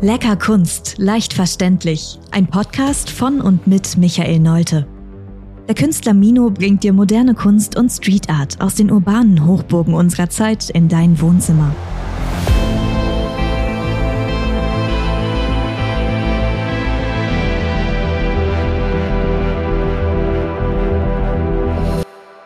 Lecker Kunst, leicht verständlich. Ein Podcast von und mit Michael Neute. Der Künstler Mino bringt dir moderne Kunst und Street Art aus den urbanen Hochburgen unserer Zeit in dein Wohnzimmer.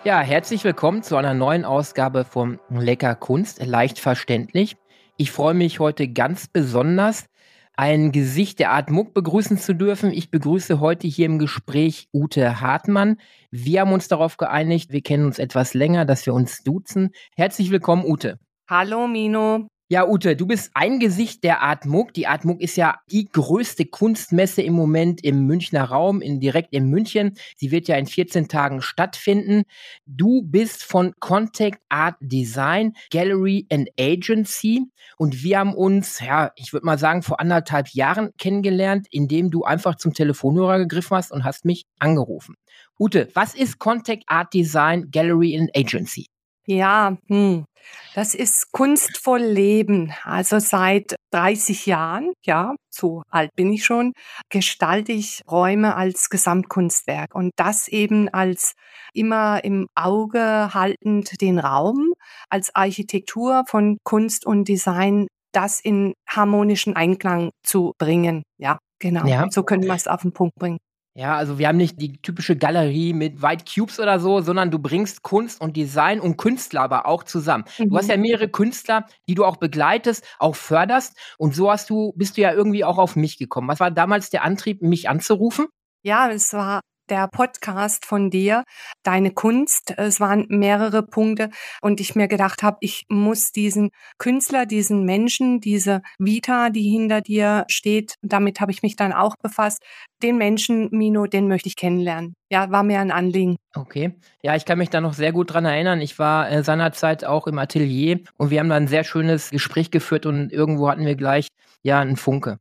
Ja, herzlich willkommen zu einer neuen Ausgabe vom Lecker Kunst, leicht verständlich. Ich freue mich heute ganz besonders, ein Gesicht der Art Muck begrüßen zu dürfen. Ich begrüße heute hier im Gespräch Ute Hartmann. Wir haben uns darauf geeinigt, wir kennen uns etwas länger, dass wir uns duzen. Herzlich willkommen, Ute. Hallo, Mino. Ja, Ute, du bist ein Gesicht der Art Muck. Die Art Muck ist ja die größte Kunstmesse im Moment im Münchner Raum, in, direkt in München. Sie wird ja in 14 Tagen stattfinden. Du bist von Contact Art Design Gallery and Agency und wir haben uns, ja, ich würde mal sagen, vor anderthalb Jahren kennengelernt, indem du einfach zum Telefonhörer gegriffen hast und hast mich angerufen. Ute, was ist Contact Art Design Gallery and Agency? Ja, hm. Das ist kunstvoll Leben. Also seit 30 Jahren, ja, so alt bin ich schon, gestalte ich Räume als Gesamtkunstwerk und das eben als immer im Auge haltend den Raum, als Architektur von Kunst und Design, das in harmonischen Einklang zu bringen. Ja, genau. Ja. So können wir es auf den Punkt bringen. Ja, also wir haben nicht die typische Galerie mit White Cubes oder so, sondern du bringst Kunst und Design und Künstler aber auch zusammen. Mhm. Du hast ja mhm. mehrere Künstler, die du auch begleitest, auch förderst und so hast du bist du ja irgendwie auch auf mich gekommen. Was war damals der Antrieb, mich anzurufen? Ja, es war der Podcast von dir, deine Kunst. Es waren mehrere Punkte und ich mir gedacht habe, ich muss diesen Künstler, diesen Menschen, diese Vita, die hinter dir steht, damit habe ich mich dann auch befasst. Den Menschen, Mino, den möchte ich kennenlernen. Ja, war mir ein Anliegen. Okay. Ja, ich kann mich da noch sehr gut dran erinnern. Ich war äh, seinerzeit auch im Atelier und wir haben da ein sehr schönes Gespräch geführt und irgendwo hatten wir gleich ja einen Funke.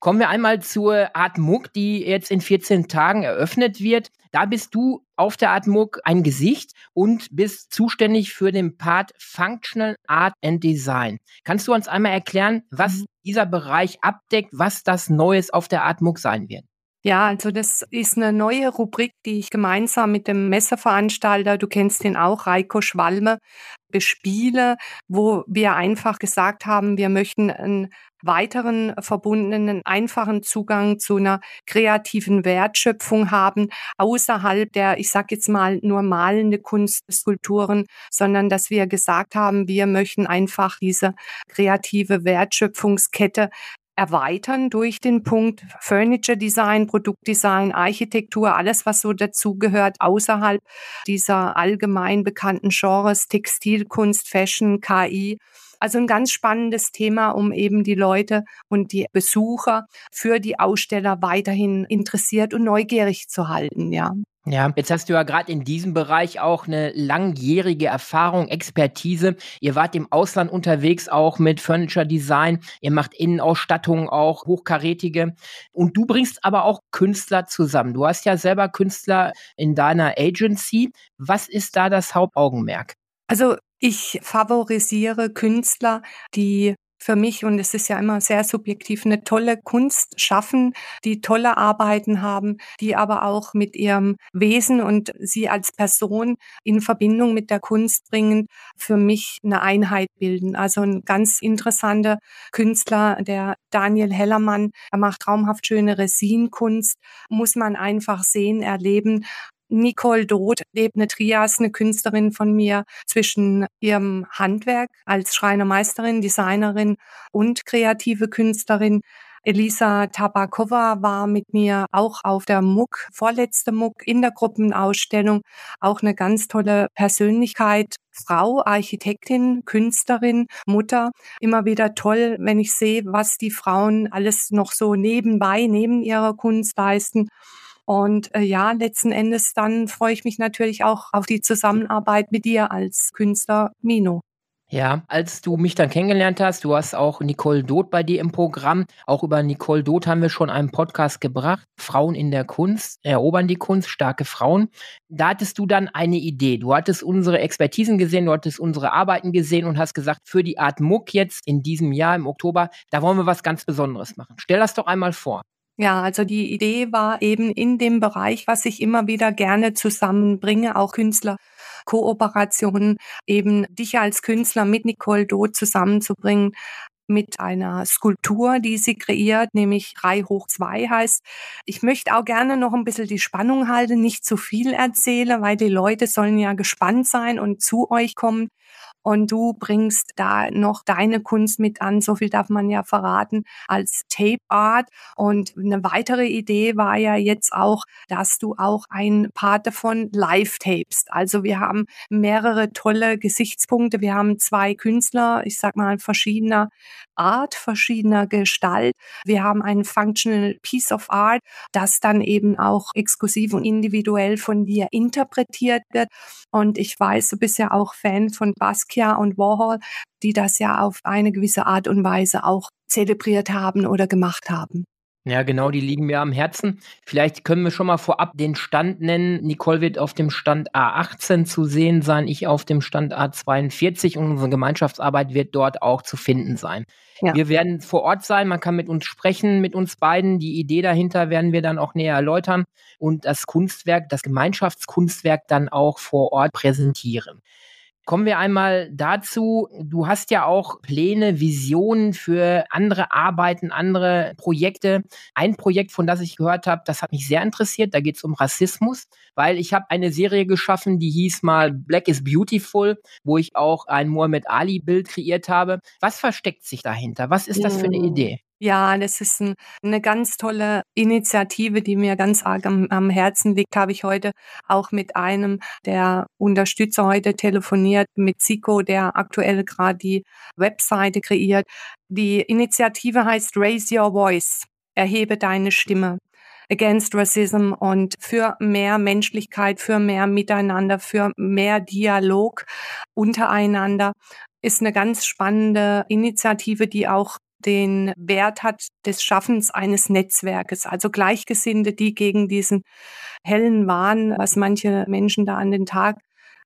Kommen wir einmal zur Art Muck, die jetzt in 14 Tagen eröffnet wird. Da bist du auf der Art Muck ein Gesicht und bist zuständig für den Part Functional Art and Design. Kannst du uns einmal erklären, was mhm. dieser Bereich abdeckt, was das Neues auf der Art Muck sein wird? Ja, also das ist eine neue Rubrik, die ich gemeinsam mit dem Messeveranstalter, du kennst ihn auch, Reiko Schwalme, bespiele, wo wir einfach gesagt haben, wir möchten einen weiteren verbundenen, einfachen Zugang zu einer kreativen Wertschöpfung haben, außerhalb der, ich sag jetzt mal, nur malende Kunstskulpturen, sondern dass wir gesagt haben, wir möchten einfach diese kreative Wertschöpfungskette erweitern durch den Punkt Furniture Design, Produktdesign, Architektur, alles, was so dazugehört, außerhalb dieser allgemein bekannten Genres Textilkunst, Fashion, KI. Also ein ganz spannendes Thema, um eben die Leute und die Besucher für die Aussteller weiterhin interessiert und neugierig zu halten, ja. Ja, jetzt hast du ja gerade in diesem Bereich auch eine langjährige Erfahrung, Expertise. Ihr wart im Ausland unterwegs auch mit Furniture Design. Ihr macht Innenausstattungen auch hochkarätige. Und du bringst aber auch Künstler zusammen. Du hast ja selber Künstler in deiner Agency. Was ist da das Hauptaugenmerk? Also ich favorisiere Künstler, die für mich, und es ist ja immer sehr subjektiv, eine tolle Kunst schaffen, die tolle Arbeiten haben, die aber auch mit ihrem Wesen und sie als Person in Verbindung mit der Kunst bringen, für mich eine Einheit bilden. Also ein ganz interessanter Künstler, der Daniel Hellermann, er macht traumhaft schöne Resinkunst, muss man einfach sehen, erleben Nicole Doth lebt eine Trias, eine Künstlerin von mir, zwischen ihrem Handwerk als Schreinermeisterin, Designerin und kreative Künstlerin. Elisa Tabakova war mit mir auch auf der MUC, vorletzte MUC in der Gruppenausstellung. Auch eine ganz tolle Persönlichkeit, Frau, Architektin, Künstlerin, Mutter. Immer wieder toll, wenn ich sehe, was die Frauen alles noch so nebenbei, neben ihrer Kunst leisten. Und äh, ja, letzten Endes dann freue ich mich natürlich auch auf die Zusammenarbeit mit dir als Künstler Mino. Ja, als du mich dann kennengelernt hast, du hast auch Nicole Doth bei dir im Programm. Auch über Nicole Doth haben wir schon einen Podcast gebracht. Frauen in der Kunst, erobern die Kunst, starke Frauen. Da hattest du dann eine Idee. Du hattest unsere Expertisen gesehen, du hattest unsere Arbeiten gesehen und hast gesagt, für die Art Muck jetzt in diesem Jahr im Oktober, da wollen wir was ganz Besonderes machen. Stell das doch einmal vor. Ja, also die Idee war eben in dem Bereich, was ich immer wieder gerne zusammenbringe, auch Künstler Kooperationen, eben dich als Künstler mit Nicole Doth zusammenzubringen, mit einer Skulptur, die sie kreiert, nämlich 3 hoch 2 heißt. Ich möchte auch gerne noch ein bisschen die Spannung halten, nicht zu viel erzählen, weil die Leute sollen ja gespannt sein und zu euch kommen und du bringst da noch deine Kunst mit an, so viel darf man ja verraten, als Tape Art. Und eine weitere Idee war ja jetzt auch, dass du auch ein Part davon live tapest. Also wir haben mehrere tolle Gesichtspunkte. Wir haben zwei Künstler, ich sag mal verschiedener Art, verschiedener Gestalt. Wir haben ein Functional Piece of Art, das dann eben auch exklusiv und individuell von dir interpretiert wird. Und ich weiß, du bist ja auch Fan von Basquiat Basquiat und Warhol, die das ja auf eine gewisse Art und Weise auch zelebriert haben oder gemacht haben. Ja, genau, die liegen mir am Herzen. Vielleicht können wir schon mal vorab den Stand nennen. Nicole wird auf dem Stand A18 zu sehen sein, ich auf dem Stand A42 und unsere Gemeinschaftsarbeit wird dort auch zu finden sein. Ja. Wir werden vor Ort sein, man kann mit uns sprechen, mit uns beiden. Die Idee dahinter werden wir dann auch näher erläutern und das Kunstwerk, das Gemeinschaftskunstwerk dann auch vor Ort präsentieren. Kommen wir einmal dazu. Du hast ja auch Pläne, Visionen für andere Arbeiten, andere Projekte. Ein Projekt, von das ich gehört habe, das hat mich sehr interessiert. Da geht es um Rassismus, weil ich habe eine Serie geschaffen, die hieß mal Black is Beautiful, wo ich auch ein Muhammad Ali-Bild kreiert habe. Was versteckt sich dahinter? Was ist das für eine Idee? Ja, das ist ein, eine ganz tolle Initiative, die mir ganz arg am, am Herzen liegt. Habe ich heute auch mit einem der Unterstützer heute telefoniert, mit Zico, der aktuell gerade die Webseite kreiert. Die Initiative heißt Raise Your Voice. Erhebe deine Stimme against Racism und für mehr Menschlichkeit, für mehr Miteinander, für mehr Dialog untereinander ist eine ganz spannende Initiative, die auch den Wert hat des Schaffens eines Netzwerkes, also Gleichgesinnte, die gegen diesen hellen Wahn, was manche Menschen da an den Tag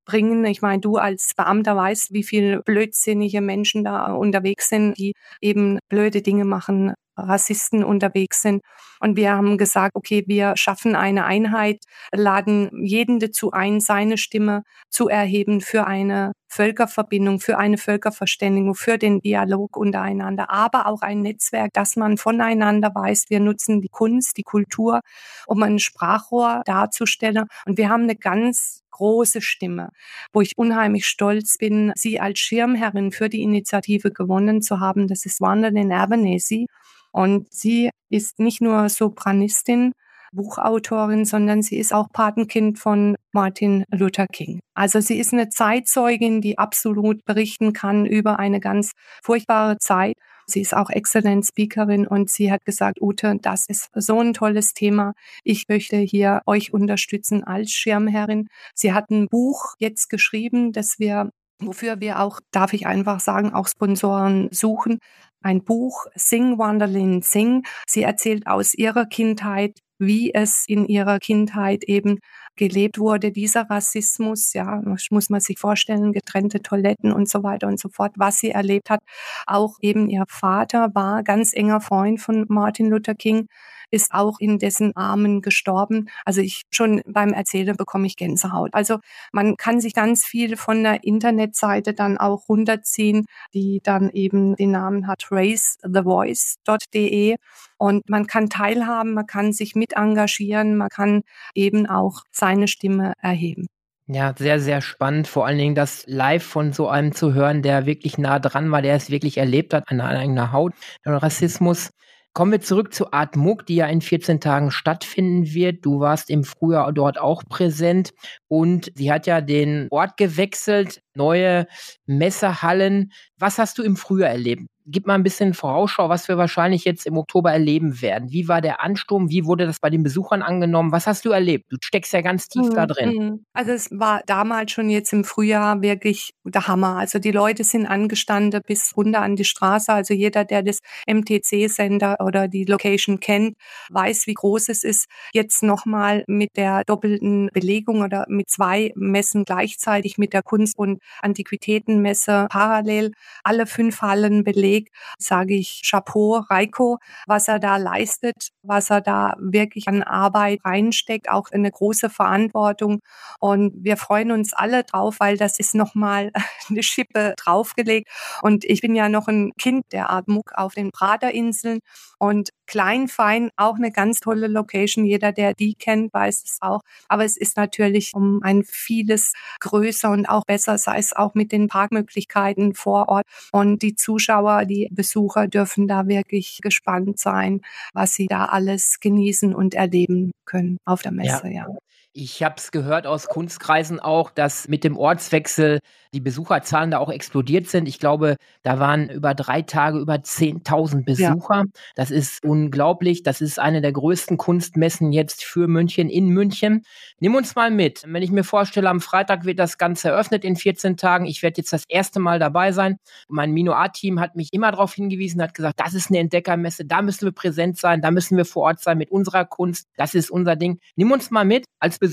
bringen. Ich meine, du als Beamter weißt, wie viel blödsinnige Menschen da unterwegs sind, die eben blöde Dinge machen, Rassisten unterwegs sind. Und wir haben gesagt, okay, wir schaffen eine Einheit, laden jeden dazu ein, seine Stimme zu erheben für eine Völkerverbindung, für eine Völkerverständigung, für den Dialog untereinander, aber auch ein Netzwerk, dass man voneinander weiß, wir nutzen die Kunst, die Kultur, um ein Sprachrohr darzustellen. Und wir haben eine ganz große Stimme, wo ich unheimlich stolz bin, sie als Schirmherrin für die Initiative gewonnen zu haben. Das ist Wanda Albanese. Und sie ist nicht nur Sopranistin, Buchautorin, sondern sie ist auch Patenkind von Martin Luther King. Also sie ist eine Zeitzeugin, die absolut berichten kann über eine ganz furchtbare Zeit. Sie ist auch Excellent Speakerin und sie hat gesagt, Ute, das ist so ein tolles Thema. Ich möchte hier euch unterstützen als Schirmherrin. Sie hat ein Buch jetzt geschrieben, das wir wofür wir auch, darf ich einfach sagen, auch Sponsoren suchen. Ein Buch, Sing Wonderland Sing. Sie erzählt aus ihrer Kindheit, wie es in ihrer Kindheit eben gelebt wurde, dieser Rassismus, ja, muss man sich vorstellen, getrennte Toiletten und so weiter und so fort, was sie erlebt hat. Auch eben ihr Vater war ganz enger Freund von Martin Luther King ist auch in dessen Armen gestorben. Also ich schon beim Erzählen bekomme ich Gänsehaut. Also man kann sich ganz viel von der Internetseite dann auch runterziehen, die dann eben den Namen hat raisethevoice.de und man kann teilhaben, man kann sich mit engagieren, man kann eben auch seine Stimme erheben. Ja, sehr, sehr spannend. Vor allen Dingen das live von so einem zu hören, der wirklich nah dran war, der es wirklich erlebt hat an eigener Haut. Rassismus Kommen wir zurück zu Art Muck, die ja in 14 Tagen stattfinden wird. Du warst im Frühjahr dort auch präsent und sie hat ja den Ort gewechselt, neue Messehallen. Was hast du im Frühjahr erlebt? Gib mal ein bisschen Vorausschau, was wir wahrscheinlich jetzt im Oktober erleben werden. Wie war der Ansturm? Wie wurde das bei den Besuchern angenommen? Was hast du erlebt? Du steckst ja ganz tief mhm. da drin. Mhm. Also es war damals schon jetzt im Frühjahr wirklich der Hammer. Also die Leute sind angestanden bis runter an die Straße. Also jeder, der das MTC-Sender oder die Location kennt, weiß, wie groß es ist. Jetzt nochmal mit der doppelten Belegung oder mit zwei Messen gleichzeitig mit der Kunst- und Antiquitätenmesse parallel alle fünf Hallen belegt, sage ich Chapeau, Reiko, was er da leistet, was er da wirklich an Arbeit reinsteckt, auch eine große Verantwortung. Und wir freuen uns alle drauf, weil das ist nochmal eine Schippe draufgelegt. Und ich bin ja noch ein Kind der Art Muck auf den Praterinseln und klein, fein, auch eine ganz tolle Location. Jeder, der die kennt, weiß es auch. Aber es ist natürlich um ein vieles größer und auch besser, sei es auch mit den Parkmöglichkeiten vor Ort. Und die Zuschauer, die Besucher dürfen da wirklich gespannt sein, was sie da alles genießen und erleben können auf der Messe, ja. ja. Ich habe es gehört aus Kunstkreisen auch, dass mit dem Ortswechsel die Besucherzahlen da auch explodiert sind. Ich glaube, da waren über drei Tage über 10.000 Besucher. Ja. Das ist unglaublich. Das ist eine der größten Kunstmessen jetzt für München in München. Nimm uns mal mit. Wenn ich mir vorstelle, am Freitag wird das Ganze eröffnet in 14 Tagen. Ich werde jetzt das erste Mal dabei sein. Mein Mino Art-Team hat mich immer darauf hingewiesen, hat gesagt, das ist eine Entdeckermesse, da müssen wir präsent sein, da müssen wir vor Ort sein mit unserer Kunst. Das ist unser Ding. Nimm uns mal mit als Besucher.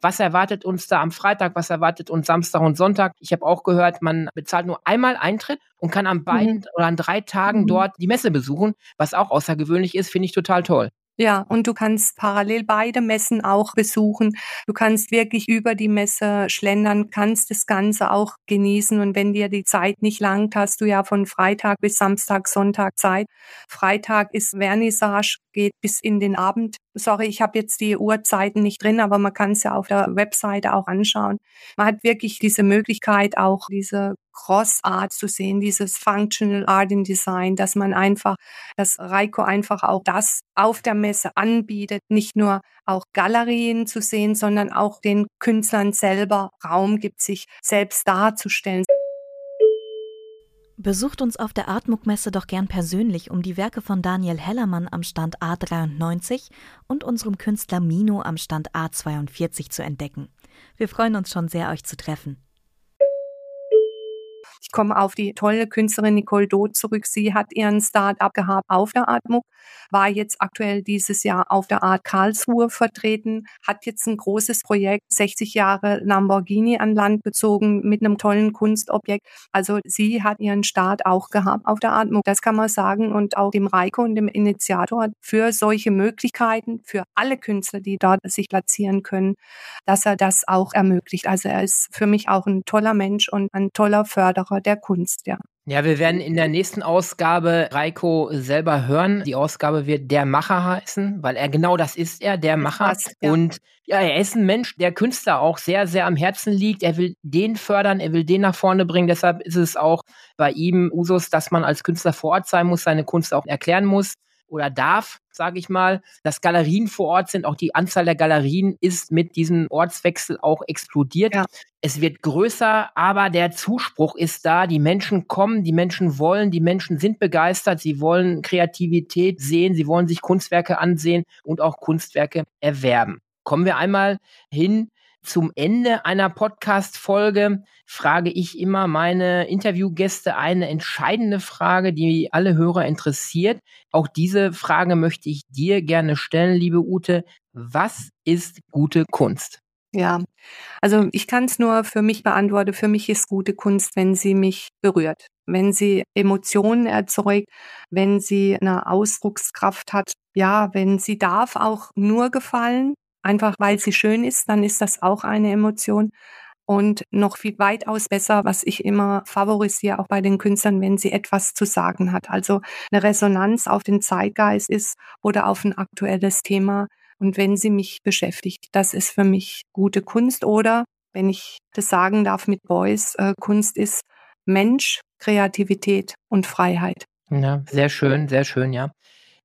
Was erwartet uns da am Freitag? Was erwartet uns Samstag und Sonntag? Ich habe auch gehört, man bezahlt nur einmal Eintritt und kann an beiden mhm. oder an drei Tagen mhm. dort die Messe besuchen, was auch außergewöhnlich ist, finde ich total toll. Ja, und du kannst parallel beide Messen auch besuchen. Du kannst wirklich über die Messe schlendern, kannst das Ganze auch genießen. Und wenn dir die Zeit nicht langt, hast du ja von Freitag bis Samstag, Sonntag Zeit. Freitag ist Vernissage, geht bis in den Abend. Sorry, ich habe jetzt die Uhrzeiten nicht drin, aber man kann es ja auf der Webseite auch anschauen. Man hat wirklich diese Möglichkeit, auch diese Cross-Art zu sehen, dieses Functional Art in Design, dass man einfach, dass Reiko einfach auch das auf der Messe anbietet, nicht nur auch Galerien zu sehen, sondern auch den Künstlern selber Raum gibt, sich selbst darzustellen. Besucht uns auf der Artmuck-Messe doch gern persönlich, um die Werke von Daniel Hellermann am Stand A93 und unserem Künstler Mino am Stand A42 zu entdecken. Wir freuen uns schon sehr, euch zu treffen. Ich komme auf die tolle Künstlerin Nicole Doth zurück. Sie hat ihren Start-up gehabt auf der Atmuk, war jetzt aktuell dieses Jahr auf der Art Karlsruhe vertreten, hat jetzt ein großes Projekt, 60 Jahre Lamborghini an Land gezogen mit einem tollen Kunstobjekt. Also sie hat ihren Start auch gehabt auf der Atmuk. Das kann man sagen und auch dem Reiko und dem Initiator für solche Möglichkeiten, für alle Künstler, die dort sich platzieren können, dass er das auch ermöglicht. Also er ist für mich auch ein toller Mensch und ein toller Förderer Macher der Kunst, ja. Ja, wir werden in der nächsten Ausgabe Reiko selber hören. Die Ausgabe wird Der Macher heißen, weil er genau das ist er, der Macher. Passt, ja. Und ja, er ist ein Mensch, der Künstler auch sehr, sehr am Herzen liegt. Er will den fördern, er will den nach vorne bringen. Deshalb ist es auch bei ihm Usus, dass man als Künstler vor Ort sein muss, seine Kunst auch erklären muss oder darf, sage ich mal, dass Galerien vor Ort sind. Auch die Anzahl der Galerien ist mit diesem Ortswechsel auch explodiert. Ja. Es wird größer, aber der Zuspruch ist da. Die Menschen kommen, die Menschen wollen, die Menschen sind begeistert. Sie wollen Kreativität sehen, sie wollen sich Kunstwerke ansehen und auch Kunstwerke erwerben. Kommen wir einmal hin zum Ende einer Podcast-Folge frage ich immer meine Interviewgäste eine entscheidende Frage, die alle Hörer interessiert. Auch diese Frage möchte ich dir gerne stellen, liebe Ute. Was ist gute Kunst? Ja, also ich kann es nur für mich beantworten. Für mich ist gute Kunst, wenn sie mich berührt, wenn sie Emotionen erzeugt, wenn sie eine Ausdruckskraft hat. Ja, wenn sie darf auch nur gefallen, einfach weil sie schön ist, dann ist das auch eine Emotion. Und noch viel weitaus besser, was ich immer favorisiere, auch bei den Künstlern, wenn sie etwas zu sagen hat. Also eine Resonanz auf den Zeitgeist ist oder auf ein aktuelles Thema. Und wenn sie mich beschäftigt, das ist für mich gute Kunst. Oder, wenn ich das sagen darf mit Boys, äh, Kunst ist Mensch, Kreativität und Freiheit. Ja, sehr schön, sehr schön, ja.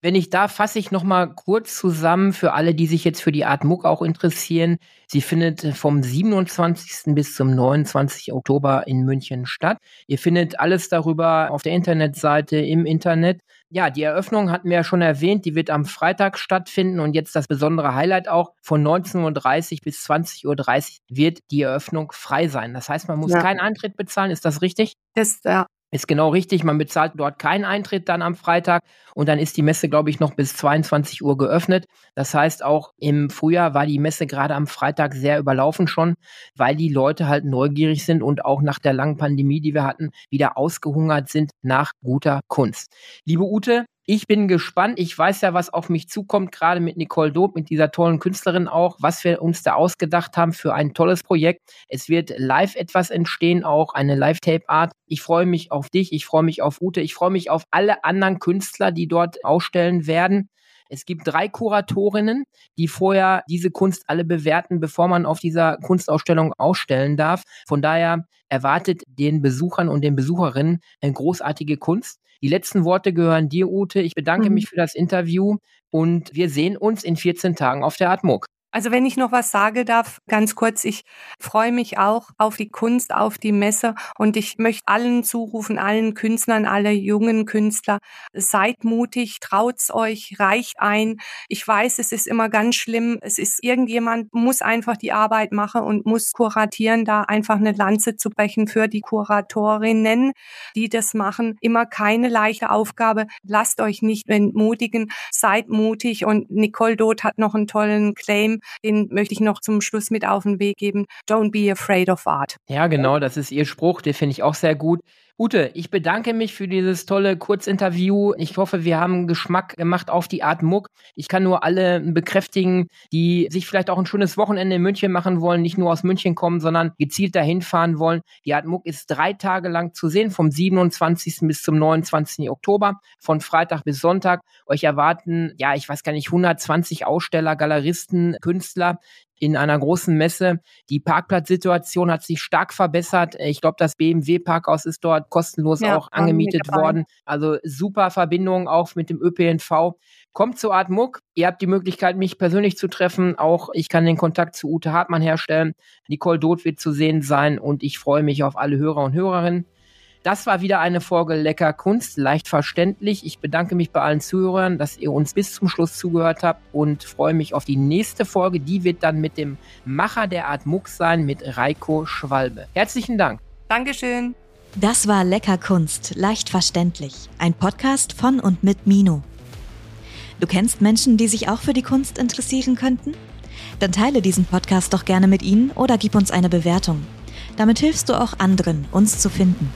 Wenn ich da fasse ich noch mal kurz zusammen für alle, die sich jetzt für die Art Muck auch interessieren. Sie findet vom 27. bis zum 29. Oktober in München statt. Ihr findet alles darüber auf der Internetseite im Internet. Ja, die Eröffnung hatten wir ja schon erwähnt, die wird am Freitag stattfinden und jetzt das besondere Highlight auch von 19.30 Uhr bis 20.30 Uhr wird die Eröffnung frei sein. Das heißt, man muss ja. keinen Eintritt bezahlen, ist das richtig? Das, ja, ist genau richtig, man bezahlt dort keinen Eintritt dann am Freitag und dann ist die Messe, glaube ich, noch bis 22 Uhr geöffnet. Das heißt, auch im Frühjahr war die Messe gerade am Freitag sehr überlaufen schon, weil die Leute halt neugierig sind und auch nach der langen Pandemie, die wir hatten, wieder ausgehungert sind nach guter Kunst. Liebe Ute, ich bin gespannt. Ich weiß ja, was auf mich zukommt, gerade mit Nicole Dob, mit dieser tollen Künstlerin auch, was wir uns da ausgedacht haben für ein tolles Projekt. Es wird live etwas entstehen, auch eine Live-Tape-Art. Ich freue mich auf dich, ich freue mich auf Ute, ich freue mich auf alle anderen Künstler, die dort ausstellen werden. Es gibt drei Kuratorinnen, die vorher diese Kunst alle bewerten, bevor man auf dieser Kunstausstellung ausstellen darf. Von daher erwartet den Besuchern und den Besucherinnen eine großartige Kunst. Die letzten Worte gehören dir, Ute. Ich bedanke mhm. mich für das Interview und wir sehen uns in 14 Tagen auf der Atmok. Also wenn ich noch was sage darf, ganz kurz, ich freue mich auch auf die Kunst, auf die Messe und ich möchte allen zurufen, allen Künstlern, alle jungen Künstler, seid mutig, traut's euch, reicht ein. Ich weiß, es ist immer ganz schlimm. Es ist irgendjemand muss einfach die Arbeit machen und muss kuratieren, da einfach eine Lanze zu brechen für die Kuratorinnen, die das machen. Immer keine leichte Aufgabe. Lasst euch nicht entmutigen, seid mutig und Nicole Doth hat noch einen tollen Claim den möchte ich noch zum Schluss mit auf den Weg geben. Don't be afraid of art. Ja, genau, das ist Ihr Spruch, den finde ich auch sehr gut. Ute, ich bedanke mich für dieses tolle Kurzinterview. Ich hoffe, wir haben Geschmack gemacht auf die Art Muck. Ich kann nur alle bekräftigen, die sich vielleicht auch ein schönes Wochenende in München machen wollen, nicht nur aus München kommen, sondern gezielt dahin fahren wollen. Die Art Muck ist drei Tage lang zu sehen, vom 27. bis zum 29. Oktober, von Freitag bis Sonntag. Euch erwarten, ja, ich weiß gar nicht, 120 Aussteller, Galeristen, Künstler, in einer großen Messe. Die Parkplatzsituation hat sich stark verbessert. Ich glaube, das BMW-Parkhaus ist dort kostenlos ja, auch angemietet worden. Also super Verbindung auch mit dem ÖPNV. Kommt zu Art Muck. Ihr habt die Möglichkeit, mich persönlich zu treffen. Auch ich kann den Kontakt zu Ute Hartmann herstellen. Nicole Doth wird zu sehen sein und ich freue mich auf alle Hörer und Hörerinnen. Das war wieder eine Folge Lecker Kunst, leicht verständlich. Ich bedanke mich bei allen Zuhörern, dass ihr uns bis zum Schluss zugehört habt und freue mich auf die nächste Folge. Die wird dann mit dem Macher der Art Muck sein, mit Reiko Schwalbe. Herzlichen Dank. Dankeschön. Das war Lecker Kunst, leicht verständlich. Ein Podcast von und mit Mino. Du kennst Menschen, die sich auch für die Kunst interessieren könnten? Dann teile diesen Podcast doch gerne mit ihnen oder gib uns eine Bewertung. Damit hilfst du auch anderen, uns zu finden.